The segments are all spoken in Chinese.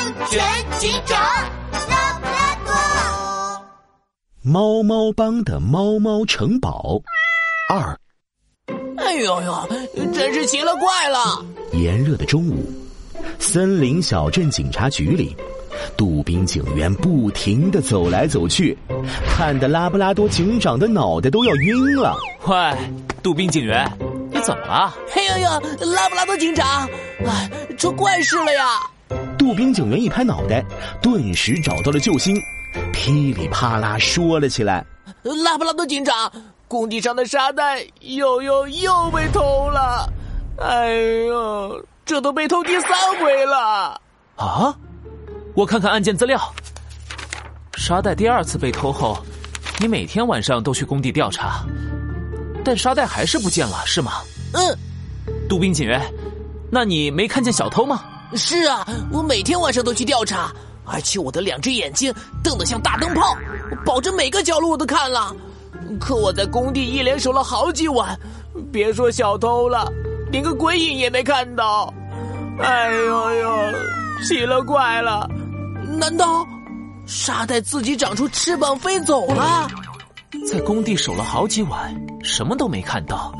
安全警长拉布拉多。猫猫帮的猫猫城堡二。哎呦呦，真是奇了怪了！炎热的中午，森林小镇警察局里，杜宾警员不停的走来走去，看得拉布拉多警长的脑袋都要晕了。喂，杜宾警员，你怎么了？哎呦呦，拉布拉多警长，哎，出怪事了呀！杜宾警员一拍脑袋，顿时找到了救星，噼里啪啦说了起来：“拉布拉多警长，工地上的沙袋又又又被偷了！哎呦，这都被偷第三回了！啊，我看看案件资料，沙袋第二次被偷后，你每天晚上都去工地调查，但沙袋还是不见了，是吗？嗯，杜宾警员，那你没看见小偷吗？”是啊，我每天晚上都去调查，而且我的两只眼睛瞪得像大灯泡，保证每个角落我都看了。可我在工地一连守了好几晚，别说小偷了，连个鬼影也没看到。哎呦呦，奇了怪了！难道沙袋自己长出翅膀飞走了？在工地守了好几晚，什么都没看到，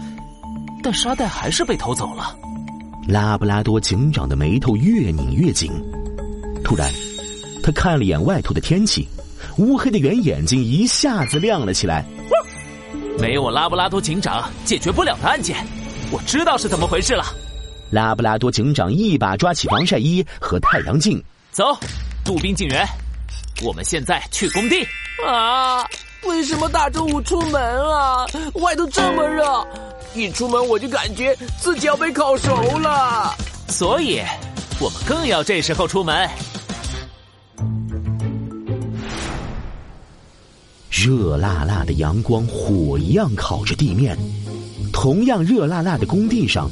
但沙袋还是被偷走了。拉布拉多警长的眉头越拧越紧，突然，他看了眼外头的天气，乌黑的圆眼睛一下子亮了起来。没有我拉布拉多警长解决不了的案件，我知道是怎么回事了。拉布拉多警长一把抓起防晒衣和太阳镜，走，杜宾警员，我们现在去工地。啊，为什么大中午出门啊？外头这么热。一出门我就感觉自己要被烤熟了，所以我们更要这时候出门。热辣辣的阳光火一样烤着地面，同样热辣辣的工地上，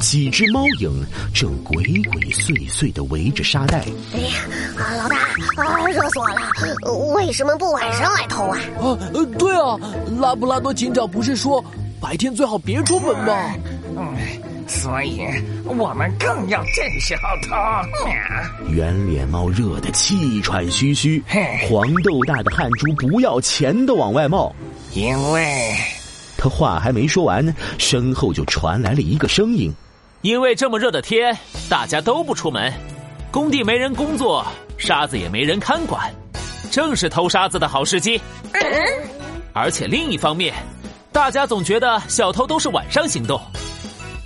几只猫影正鬼鬼祟祟的围着沙袋。哎呀，啊，老大，啊，热死我了！为什么不晚上来偷啊？啊，呃，对啊，拉布拉多警长不是说？白天最好别出门吧。嗯，所以我们更要这时候偷。圆脸猫热得气喘吁吁，黄豆大的汗珠不要钱的往外冒。因为，他话还没说完，身后就传来了一个声音：“因为这么热的天，大家都不出门，工地没人工作，沙子也没人看管，正是偷沙子的好时机。而且另一方面。”大家总觉得小偷都是晚上行动，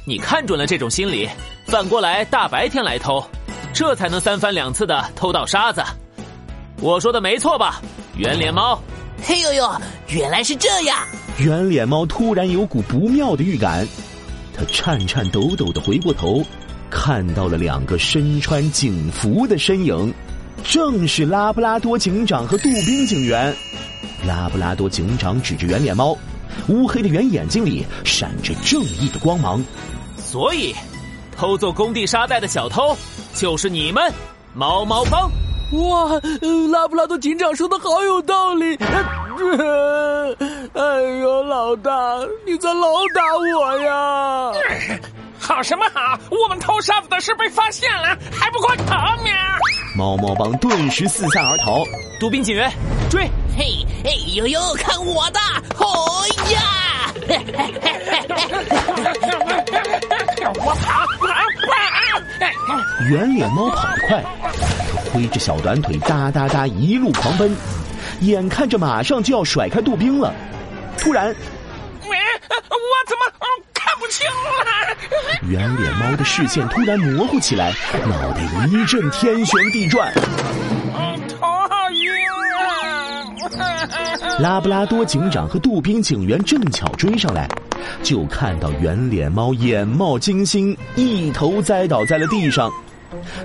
你看准了这种心理，反过来大白天来偷，这才能三番两次的偷到沙子。我说的没错吧，圆脸猫？嘿呦呦，原来是这样！圆脸猫突然有股不妙的预感，他颤颤抖抖的回过头，看到了两个身穿警服的身影，正是拉布拉多警长和杜宾警员。拉布拉多警长指着圆脸猫。乌黑的圆眼睛里闪着正义的光芒，所以，偷走工地沙袋的小偷就是你们，猫猫帮！哇，拉布拉多警长说的好有道理！哎呦，老大，你在老打我呀！好什么好？我们偷沙子的事被发现了，还不快逃命！猫猫帮顿时四散而逃。杜宾警员，追！嘿，哎呦呦，看我的！哦呀！我跑！圆脸猫跑得快，它挥着小短腿哒哒哒一路狂奔，眼看着马上就要甩开杜宾了，突然，我怎么看不清了？圆脸猫的视线突然模糊起来，脑袋一阵天旋地转。拉布拉多警长和杜宾警员正巧追上来，就看到圆脸猫眼冒金星，一头栽倒在了地上。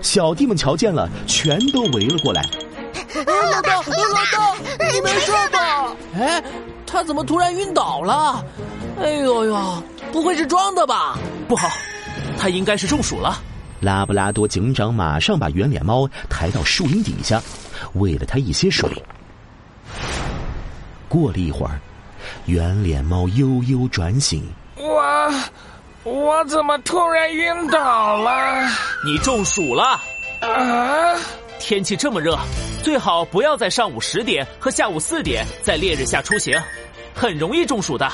小弟们瞧见了，全都围了过来。老大，老大，你没事吧？哎，他怎么突然晕倒了？哎呦呦，不会是装的吧？不好，他应该是中暑了。拉布拉多警长马上把圆脸猫抬到树荫底下，喂了它一些水。过了一会儿，圆脸猫悠悠转醒。我，我怎么突然晕倒了？你中暑了。啊！天气这么热，最好不要在上午十点和下午四点在烈日下出行，很容易中暑的。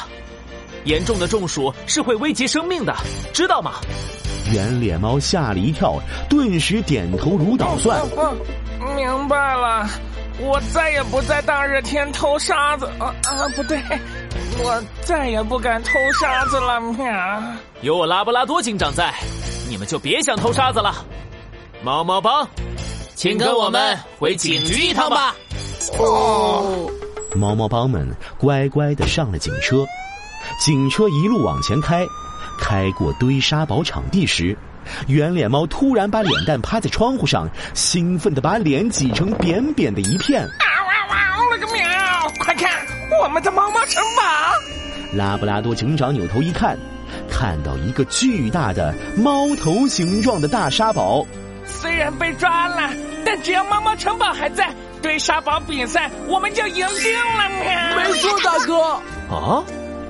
严重的中暑是会危及生命的，知道吗？圆脸猫吓了一跳，顿时点头如捣蒜。嗯，明白了，我再也不在大热天偷沙子。啊啊，不对，我再也不敢偷沙子了。喵！有我拉布拉多警长在，你们就别想偷沙子了。猫猫帮，请跟我们回警局一趟吧。哦，猫猫帮们乖乖的上了警车。警车一路往前开，开过堆沙堡场地时，圆脸猫突然把脸蛋趴在窗户上，兴奋的把脸挤成扁扁的一片。啊哇哇！了个喵！快看，我们的猫猫城堡！拉布拉多警长扭头一看，看到一个巨大的猫头形状的大沙堡。虽然被抓了，但只要猫猫城堡还在，堆沙堡比赛我们就赢定了！喵！没错，大哥。啊！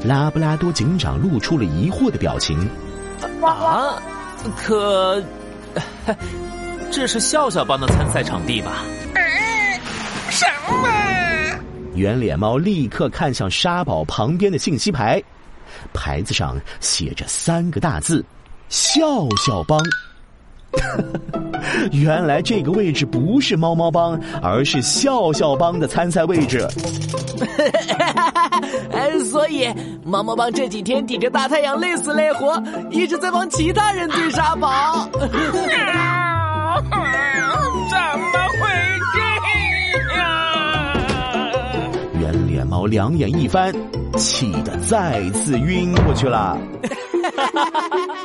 拉布拉多警长露出了疑惑的表情。啊，可这是笑笑帮的参赛场地吧？什么？圆脸猫立刻看向沙堡旁边的信息牌，牌子上写着三个大字：“笑笑帮。” 原来这个位置不是猫猫帮，而是笑笑帮的参赛位置。哎，所以猫猫帮这几天顶着大太阳累死累活，一直在帮其他人堆沙堡。怎么会这样？圆脸猫两眼一翻，气得再次晕过去了。